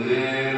Yeah.